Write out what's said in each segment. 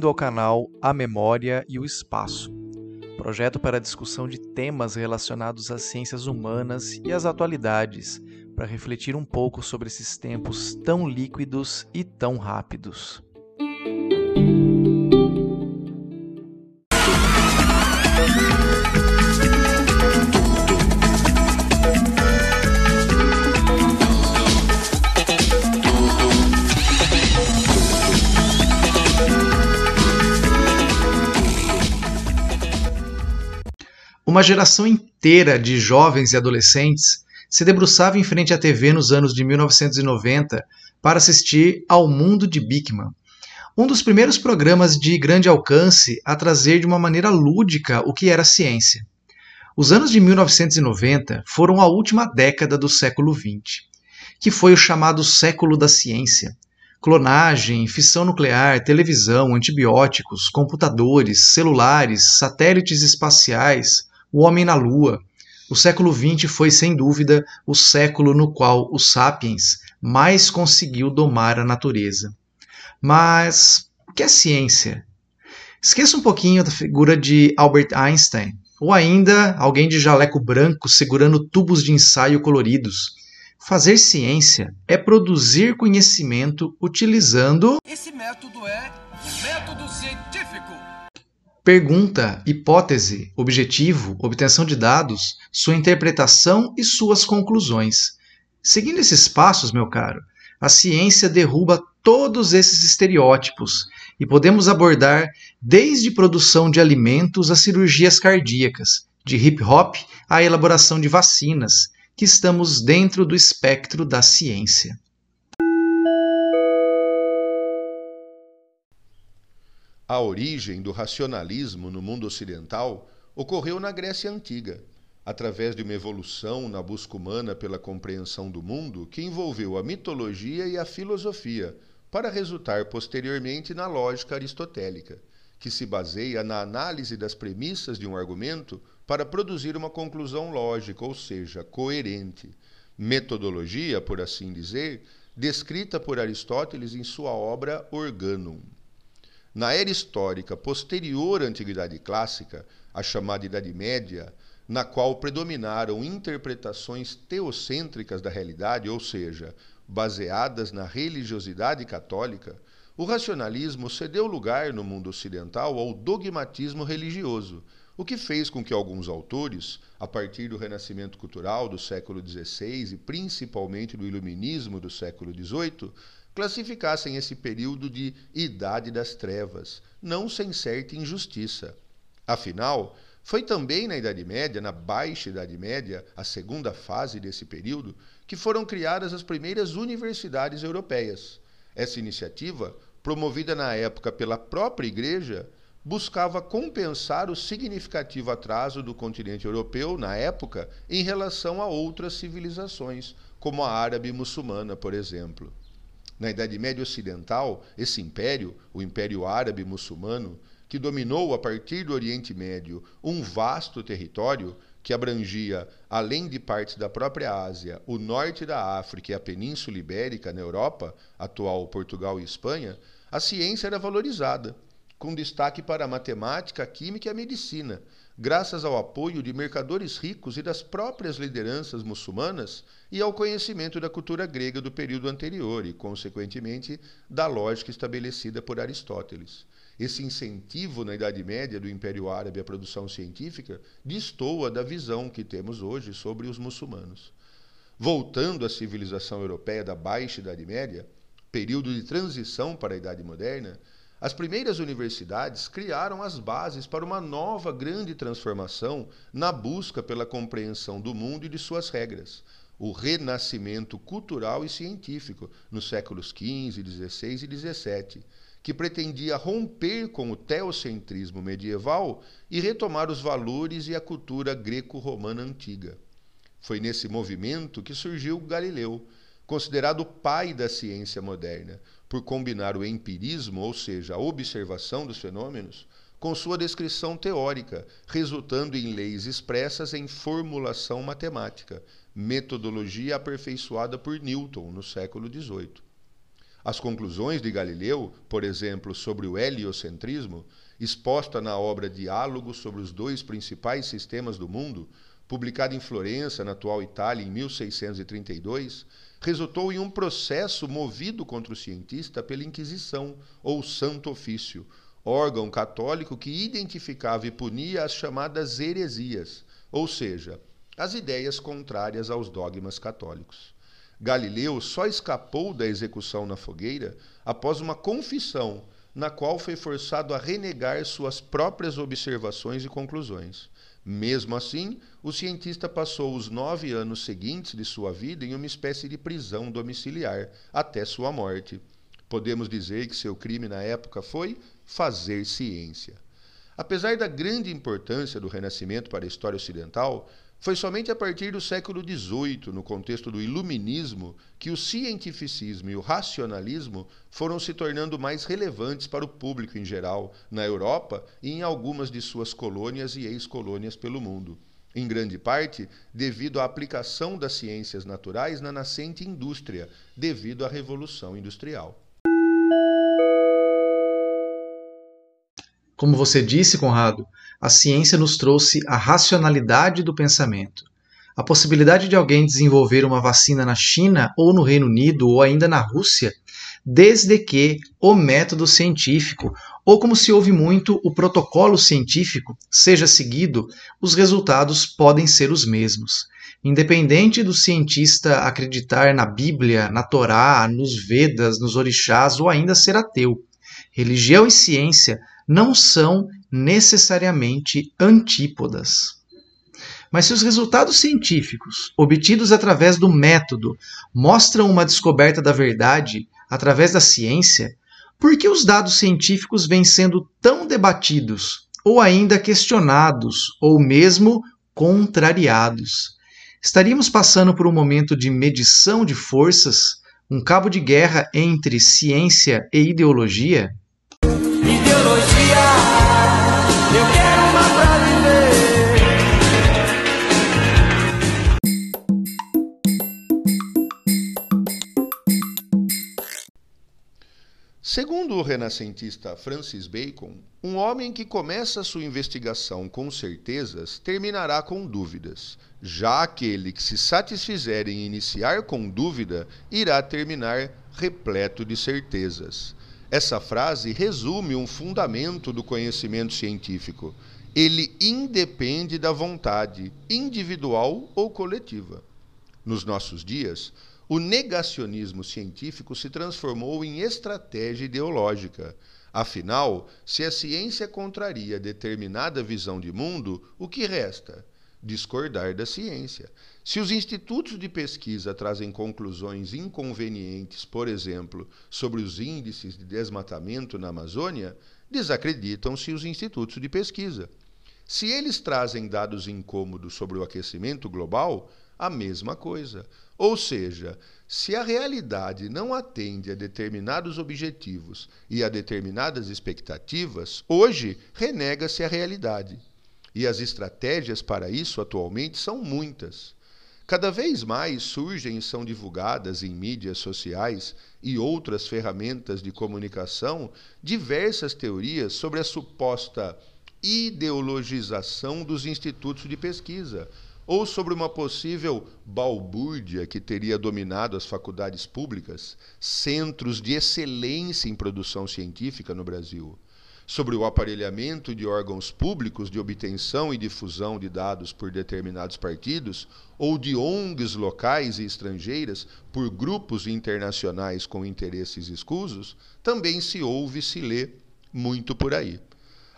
Bem-vindo ao canal A Memória e o Espaço, projeto para discussão de temas relacionados às ciências humanas e às atualidades, para refletir um pouco sobre esses tempos tão líquidos e tão rápidos. Uma geração inteira de jovens e adolescentes se debruçava em frente à TV nos anos de 1990 para assistir ao Mundo de Bickman, um dos primeiros programas de grande alcance a trazer de uma maneira lúdica o que era ciência. Os anos de 1990 foram a última década do século XX, que foi o chamado século da ciência. Clonagem, fissão nuclear, televisão, antibióticos, computadores, celulares, satélites espaciais, o Homem na Lua. O século XX foi, sem dúvida, o século no qual o Sapiens mais conseguiu domar a natureza. Mas o que é ciência? Esqueça um pouquinho da figura de Albert Einstein, ou ainda alguém de jaleco branco segurando tubos de ensaio coloridos. Fazer ciência é produzir conhecimento utilizando. Esse método é método científico. Pergunta, hipótese, objetivo, obtenção de dados, sua interpretação e suas conclusões. Seguindo esses passos, meu caro, a ciência derruba todos esses estereótipos e podemos abordar desde produção de alimentos a cirurgias cardíacas, de hip hop à elaboração de vacinas, que estamos dentro do espectro da ciência. A origem do racionalismo no mundo ocidental ocorreu na Grécia Antiga, através de uma evolução na busca humana pela compreensão do mundo que envolveu a mitologia e a filosofia, para resultar posteriormente na lógica aristotélica, que se baseia na análise das premissas de um argumento para produzir uma conclusão lógica, ou seja, coerente. Metodologia, por assim dizer, descrita por Aristóteles em sua obra Organum. Na era histórica posterior à Antiguidade Clássica, a chamada Idade Média, na qual predominaram interpretações teocêntricas da realidade, ou seja, baseadas na religiosidade católica, o racionalismo cedeu lugar no mundo ocidental ao dogmatismo religioso, o que fez com que alguns autores, a partir do Renascimento Cultural do século XVI e principalmente do Iluminismo do século XVIII, classificassem esse período de Idade das Trevas, não sem certa injustiça. Afinal, foi também na Idade Média, na Baixa Idade Média, a segunda fase desse período, que foram criadas as primeiras universidades europeias. Essa iniciativa, promovida na época pela própria Igreja, buscava compensar o significativo atraso do continente europeu, na época, em relação a outras civilizações, como a árabe muçulmana, por exemplo. Na Idade Média Ocidental, esse império, o Império Árabe Muçulmano, que dominou a partir do Oriente Médio um vasto território que abrangia, além de partes da própria Ásia, o norte da África e a Península Ibérica na Europa, atual Portugal e Espanha, a ciência era valorizada, com destaque para a matemática, a química e a medicina, graças ao apoio de mercadores ricos e das próprias lideranças muçulmanas e ao conhecimento da cultura grega do período anterior e, consequentemente, da lógica estabelecida por Aristóteles. Esse incentivo na Idade Média do Império Árabe à produção científica destoa da visão que temos hoje sobre os muçulmanos. Voltando à civilização europeia da Baixa Idade Média, período de transição para a Idade Moderna, as primeiras universidades criaram as bases para uma nova grande transformação na busca pela compreensão do mundo e de suas regras, o renascimento cultural e científico nos séculos XV, XVI e XVII, que pretendia romper com o teocentrismo medieval e retomar os valores e a cultura greco-romana antiga. Foi nesse movimento que surgiu Galileu, considerado pai da ciência moderna, por combinar o empirismo, ou seja, a observação dos fenômenos, com sua descrição teórica, resultando em leis expressas em formulação matemática, metodologia aperfeiçoada por Newton no século XVIII. As conclusões de Galileu, por exemplo, sobre o heliocentrismo, exposta na obra Diálogo sobre os dois principais sistemas do mundo, publicada em Florença, na atual Itália, em 1632, resultou em um processo movido contra o cientista pela Inquisição, ou Santo Ofício, órgão católico que identificava e punia as chamadas heresias, ou seja, as ideias contrárias aos dogmas católicos. Galileu só escapou da execução na fogueira após uma confissão, na qual foi forçado a renegar suas próprias observações e conclusões. Mesmo assim, o cientista passou os nove anos seguintes de sua vida em uma espécie de prisão domiciliar, até sua morte. Podemos dizer que seu crime na época foi fazer ciência. Apesar da grande importância do Renascimento para a história ocidental, foi somente a partir do século XVIII, no contexto do Iluminismo, que o cientificismo e o racionalismo foram se tornando mais relevantes para o público em geral, na Europa e em algumas de suas colônias e ex-colônias pelo mundo. Em grande parte, devido à aplicação das ciências naturais na nascente indústria, devido à Revolução Industrial. Como você disse, Conrado, a ciência nos trouxe a racionalidade do pensamento. A possibilidade de alguém desenvolver uma vacina na China ou no Reino Unido ou ainda na Rússia, desde que o método científico, ou como se ouve muito, o protocolo científico, seja seguido, os resultados podem ser os mesmos. Independente do cientista acreditar na Bíblia, na Torá, nos Vedas, nos orixás ou ainda ser ateu. Religião e ciência não são necessariamente antípodas. Mas se os resultados científicos obtidos através do método mostram uma descoberta da verdade através da ciência, por que os dados científicos vêm sendo tão debatidos, ou ainda questionados, ou mesmo contrariados? Estaríamos passando por um momento de medição de forças, um cabo de guerra entre ciência e ideologia? Ideologia, Segundo o renascentista Francis Bacon, um homem que começa sua investigação com certezas terminará com dúvidas. Já aquele que se satisfizer em iniciar com dúvida irá terminar repleto de certezas. Essa frase resume um fundamento do conhecimento científico. Ele independe da vontade individual ou coletiva. Nos nossos dias, o negacionismo científico se transformou em estratégia ideológica. Afinal, se a ciência contraria determinada visão de mundo, o que resta? Discordar da ciência. Se os institutos de pesquisa trazem conclusões inconvenientes, por exemplo, sobre os índices de desmatamento na Amazônia, desacreditam-se os institutos de pesquisa. Se eles trazem dados incômodos sobre o aquecimento global, a mesma coisa. Ou seja, se a realidade não atende a determinados objetivos e a determinadas expectativas, hoje renega-se a realidade. E as estratégias para isso atualmente são muitas. Cada vez mais surgem e são divulgadas em mídias sociais e outras ferramentas de comunicação diversas teorias sobre a suposta ideologização dos institutos de pesquisa ou sobre uma possível balbúrdia que teria dominado as faculdades públicas, centros de excelência em produção científica no Brasil sobre o aparelhamento de órgãos públicos de obtenção e difusão de dados por determinados partidos ou de ONGs locais e estrangeiras por grupos internacionais com interesses escusos, também se ouve e se lê muito por aí.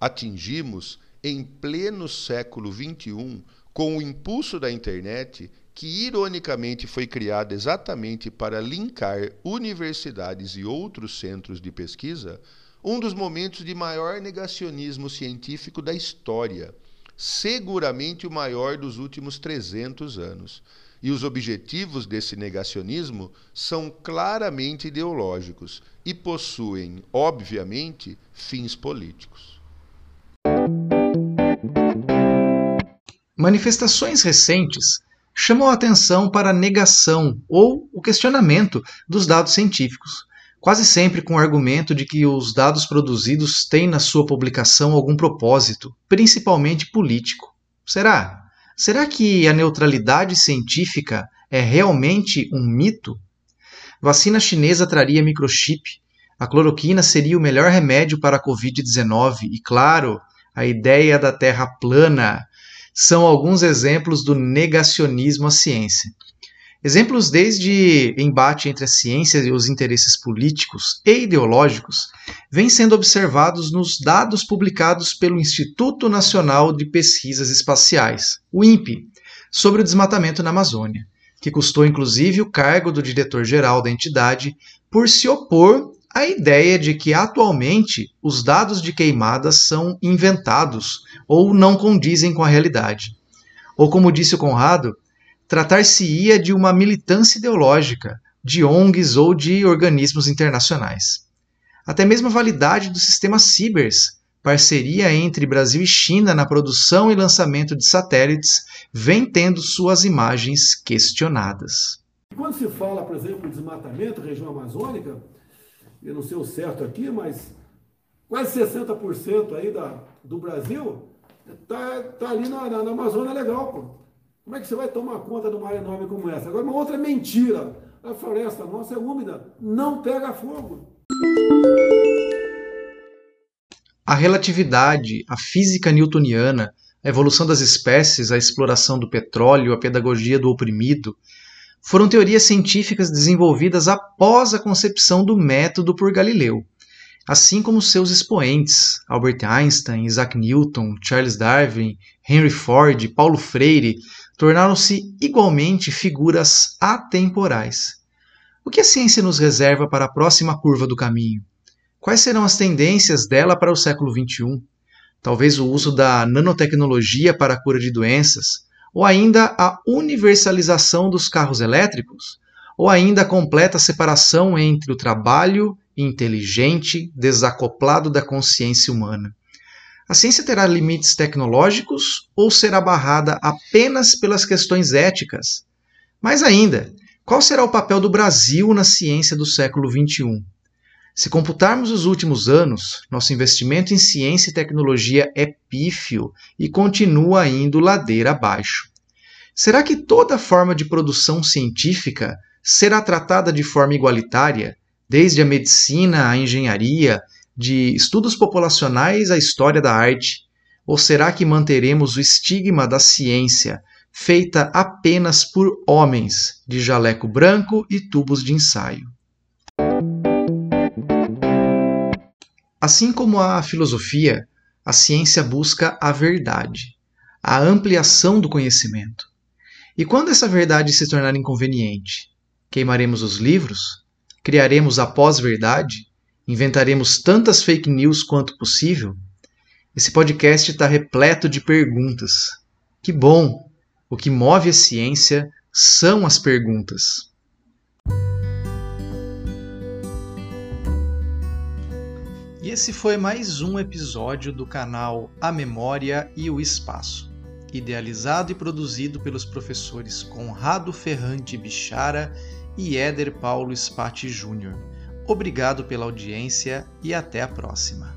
Atingimos, em pleno século XXI, com o impulso da internet, que ironicamente foi criada exatamente para linkar universidades e outros centros de pesquisa, um dos momentos de maior negacionismo científico da história, seguramente o maior dos últimos 300 anos. E os objetivos desse negacionismo são claramente ideológicos e possuem, obviamente, fins políticos. Manifestações recentes chamam a atenção para a negação ou o questionamento dos dados científicos quase sempre com o argumento de que os dados produzidos têm na sua publicação algum propósito, principalmente político. Será? Será que a neutralidade científica é realmente um mito? Vacina chinesa traria microchip, a cloroquina seria o melhor remédio para a Covid-19 e, claro, a ideia da Terra plana são alguns exemplos do negacionismo à ciência. Exemplos desde embate entre a ciência e os interesses políticos e ideológicos vêm sendo observados nos dados publicados pelo Instituto Nacional de Pesquisas Espaciais, o INPE, sobre o desmatamento na Amazônia, que custou inclusive o cargo do diretor-geral da entidade por se opor à ideia de que atualmente os dados de queimadas são inventados ou não condizem com a realidade. Ou como disse o Conrado, tratar-se-ia de uma militância ideológica, de ONGs ou de organismos internacionais. Até mesmo a validade do sistema Cibers, parceria entre Brasil e China na produção e lançamento de satélites, vem tendo suas imagens questionadas. Quando se fala, por exemplo, de desmatamento, região amazônica, eu não sei o certo aqui, mas quase 60% aí da, do Brasil está tá ali na, na, na Amazônia legal, pô. Como é que você vai tomar conta de uma área enorme como essa? Agora, uma outra mentira. A floresta nossa é úmida, não pega fogo. A relatividade, a física newtoniana, a evolução das espécies, a exploração do petróleo, a pedagogia do oprimido, foram teorias científicas desenvolvidas após a concepção do método por Galileu, assim como seus expoentes, Albert Einstein, Isaac Newton, Charles Darwin, Henry Ford, Paulo Freire, tornaram-se igualmente figuras atemporais. O que a ciência nos reserva para a próxima curva do caminho? Quais serão as tendências dela para o século XXI? Talvez o uso da nanotecnologia para a cura de doenças, ou ainda a universalização dos carros elétricos, ou ainda a completa separação entre o trabalho inteligente desacoplado da consciência humana. A ciência terá limites tecnológicos ou será barrada apenas pelas questões éticas? Mais ainda, qual será o papel do Brasil na ciência do século XXI? Se computarmos os últimos anos, nosso investimento em ciência e tecnologia é pífio e continua indo ladeira abaixo. Será que toda forma de produção científica será tratada de forma igualitária, desde a medicina à engenharia, de estudos populacionais à história da arte? Ou será que manteremos o estigma da ciência, feita apenas por homens, de jaleco branco e tubos de ensaio? Assim como a filosofia, a ciência busca a verdade, a ampliação do conhecimento. E quando essa verdade se tornar inconveniente, queimaremos os livros? Criaremos a pós-verdade? Inventaremos tantas fake news quanto possível? Esse podcast está repleto de perguntas. Que bom! O que move a ciência são as perguntas. E esse foi mais um episódio do canal A Memória e o Espaço, idealizado e produzido pelos professores Conrado Ferrante Bichara e Éder Paulo Spati Júnior Obrigado pela audiência e até a próxima.